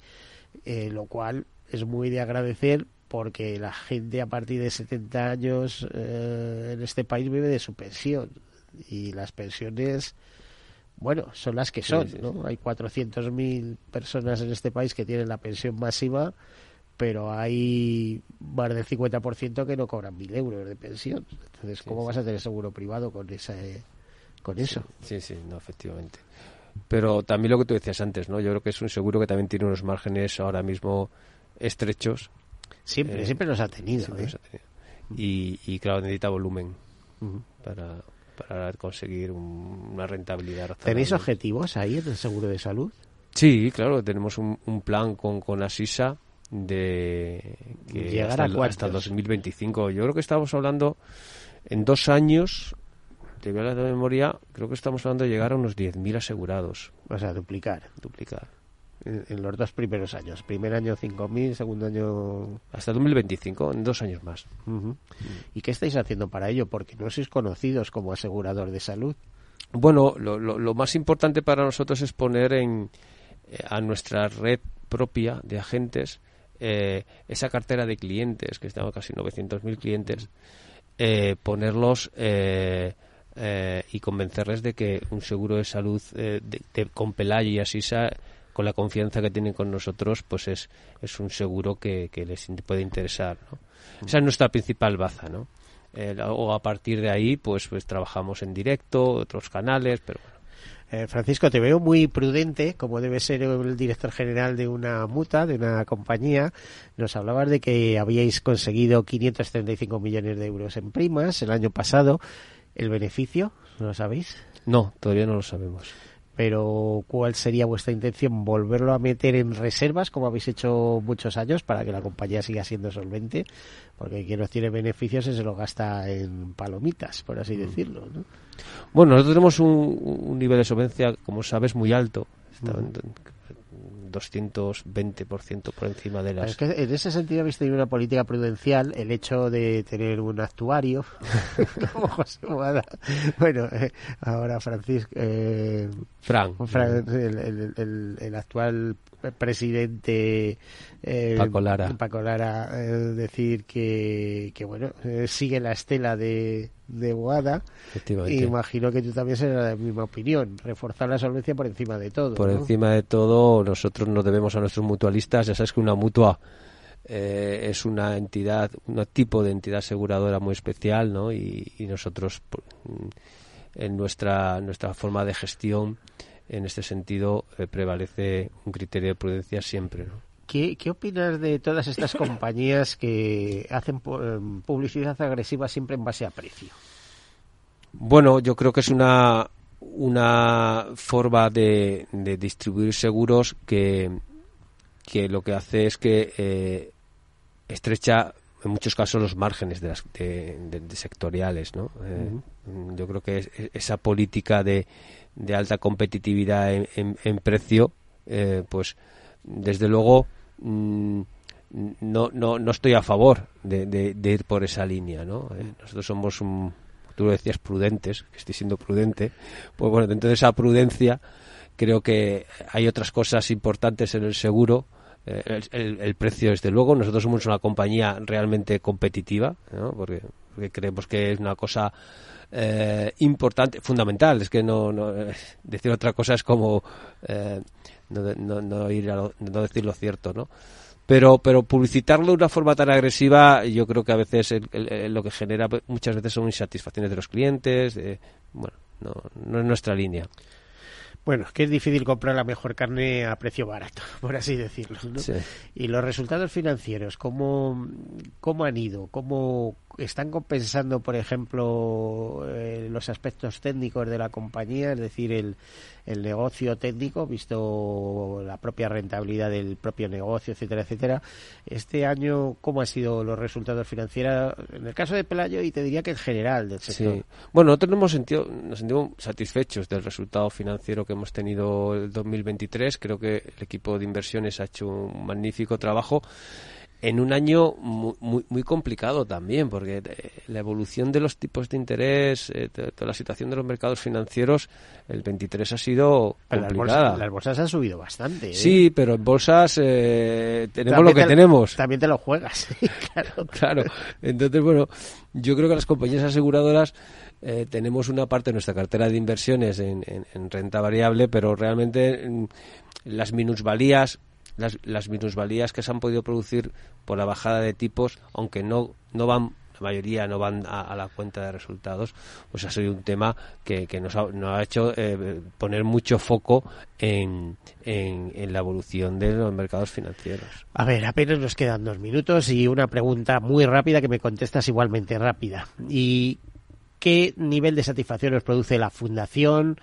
eh, lo cual es muy de agradecer porque la gente a partir de 70 años eh, en este país vive de su pensión y las pensiones bueno, son las que son, ¿no? Hay 400.000 personas en este país que tienen la pensión masiva, pero hay más del 50% que no cobran 1.000 euros de pensión. Entonces, ¿cómo vas a tener seguro privado con esa, con eso? Sí, sí, no, efectivamente. Pero también lo que tú decías antes, ¿no? Yo creo que es un seguro que también tiene unos márgenes ahora mismo estrechos. Siempre, eh, siempre los ha tenido. ¿eh? Y, y, claro, necesita volumen para para conseguir una rentabilidad. ¿Tenéis objetivos ahí en el seguro de salud? Sí, claro, tenemos un, plan con, con Asisa de llegar hasta, a hasta el 2025. Yo creo que estamos hablando en dos años, te voy a de memoria, creo que estamos hablando de llegar a unos 10.000 asegurados. O sea, duplicar. Duplicar en, los dos primeros años. Primer año 5.000, segundo año... Hasta 2025, en dos años más. ¿Y qué estáis haciendo para ello? Porque no sois conocidos como asegurador de salud. Bueno, lo, lo, más importante para nosotros es poner en, eh, a nuestra red propia de agentes eh, esa cartera de clientes, que estamos casi 900.000 clientes, eh, ponerlos y convencerles de que un seguro de salud de, con Pelayo y Asisa con la confianza que tienen con nosotros, pues es, es un seguro que, les puede interesar. Esa es nuestra principal baza, ¿no? Eh, o a partir de ahí, pues, pues trabajamos en directo, otros canales, pero eh, Francisco, te veo muy prudente, como debe ser el director general de una muta, de una compañía. Nos hablabas de que habíais conseguido 535 millones de euros en primas el año pasado. ¿El beneficio? ¿No lo sabéis? No, todavía no lo sabemos pero ¿cuál sería vuestra intención? ¿Volverlo a meter en reservas, como habéis hecho muchos años, para que la compañía siga siendo solvente? Porque quien no tiene beneficios se lo gasta en palomitas, por así mm. decirlo. Bueno, nosotros tenemos un, nivel de solvencia, como sabes, muy alto. 220% por encima de las. Es que en ese sentido habéis tenido una política prudencial, el hecho de tener un actuario [LAUGHS] como José Bueno, eh, ahora Francisco. Eh, Frank. el, actual presidente eh, Paco Lara, Paco Lara eh, decir que, que bueno, sigue la estela de, de Boada. Y imagino que tú también serás de la misma opinión, reforzar la solvencia por encima de todo. Por encima de todo, nosotros nos debemos a nuestros mutualistas. Ya sabes que una mutua eh, es una entidad, un tipo de entidad aseguradora muy especial, ¿no? Y, nosotros, en nuestra, nuestra forma de gestión, en este sentido, eh, prevalece un criterio de prudencia siempre, ¿no? ¿Qué, opinas de todas estas compañías que hacen eh, publicidad agresiva siempre en base a precio? Bueno, yo creo que es una, una forma de, distribuir seguros que, que lo que hace es que eh, estrecha en muchos casos los márgenes de, las, de, sectoriales. ¿no? Eh, yo creo que esa política de, de alta competitividad en, precio, pues desde luego Mm, no, no, no estoy a favor de, ir por esa línea, ¿no? Eh, nosotros somos, un, tú lo decías, prudentes, que estoy siendo prudente, pues bueno, dentro de esa prudencia creo que hay otras cosas importantes en el seguro, eh, el, precio desde luego, nosotros somos una compañía realmente competitiva, ¿no? porque, creemos que es una cosa eh, importante, fundamental, es que no, no [LAUGHS] decir otra cosa es como no, no, ir a no decir lo cierto, ¿no? Pero, pero publicitarlo de una forma tan agresiva, yo creo que a veces lo que genera muchas veces son insatisfacciones de los clientes. bueno, no, no es nuestra línea. Bueno, que es difícil comprar la mejor carne a precio barato, [LAUGHS] por así decirlo. ¿no? Y los resultados financieros, ¿cómo, ¿cómo han ido? ¿Cómo, están compensando, por ejemplo, eh, los aspectos técnicos de la compañía, es decir, el, el negocio técnico, visto la propia rentabilidad del propio negocio, etcétera, etcétera. Este año, ¿cómo han sido los resultados financieros? En el caso de Pelayo, y te diría que en general del sector. Sí. Bueno, nosotros nos, sentido, nos sentimos satisfechos del resultado financiero que hemos tenido el 2023. Creo que el equipo de inversiones ha hecho un magnífico trabajo. En un año muy, muy, complicado también, porque eh, la evolución de los tipos de interés, eh, toda la situación de los mercados financieros, el 23 ha sido complicada. Las bolsas, han subido bastante. ¿eh? Sí, pero en bolsas tenemos lo que tenemos. También te lo juegas, [LAUGHS] claro. claro. Entonces, bueno, yo creo que las compañías aseguradoras tenemos una parte de nuestra cartera de inversiones en, en renta variable, pero realmente mm, las minusvalías las, minusvalías que se han podido producir por la bajada de tipos, aunque no, no van la mayoría no van a, la cuenta de resultados, pues ha sido un tema que, que nos, ha, nos ha hecho eh, poner mucho foco en, en, la evolución de los mercados financieros. A ver, apenas nos quedan dos minutos y una pregunta muy rápida que me contestas igualmente rápida. ¿Y qué nivel de satisfacción os produce la fundación?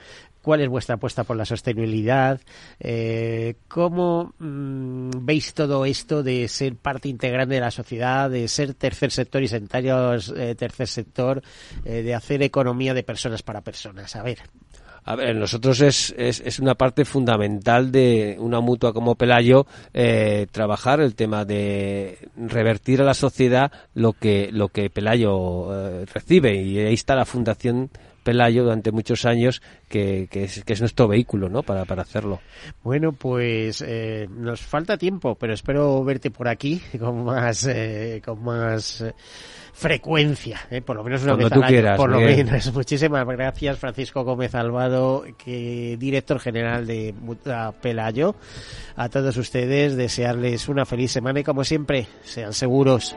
Cuál es vuestra apuesta por la sostenibilidad, eh, cómo mm, veis todo esto de ser parte integrante de la sociedad, de ser tercer sector y sanitarios eh, tercer sector, eh, de hacer economía de personas para personas. A ver. A ver, nosotros es, es, una parte fundamental de una mutua como Pelayo trabajar el tema de revertir a la sociedad lo que lo que Pelayo recibe y ahí está la fundación Pelayo durante muchos años, que, es, que es nuestro vehículo ¿no? para, para hacerlo. Bueno, pues eh, nos falta tiempo, pero espero verte por aquí [LAUGHS] con más, eh, con más eh, frecuencia, por lo menos una vez al año, por lo menos. [LAUGHS] Muchísimas gracias, Francisco Gómez Albado, que director general de Pelayo. A todos ustedes, desearles una feliz semana y como siempre, sean seguros.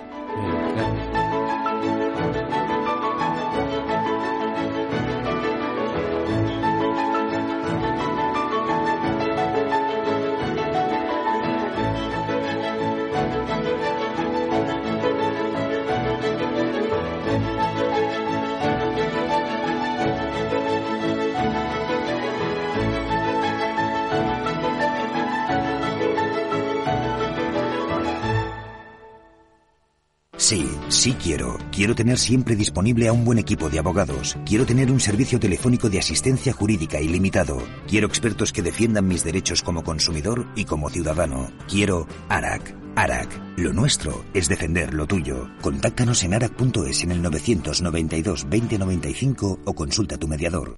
Sí quiero. Quiero tener siempre disponible a un buen equipo de abogados. Quiero tener un servicio telefónico de asistencia jurídica ilimitado. Quiero expertos que defiendan mis derechos como consumidor y como ciudadano. Quiero ARAC. ARAC. Lo nuestro es defender lo tuyo. Contáctanos en arac.es en el 992 2095 o consulta a tu mediador.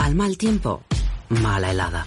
Al mal tiempo, mala helada.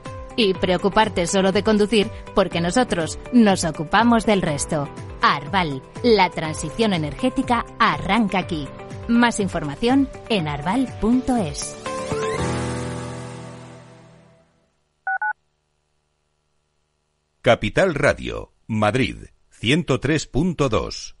y preocuparte solo de conducir porque nosotros nos ocupamos del resto. Arval, la transición energética arranca aquí. Más información en arval.es. Capital Radio, Madrid, 103.2.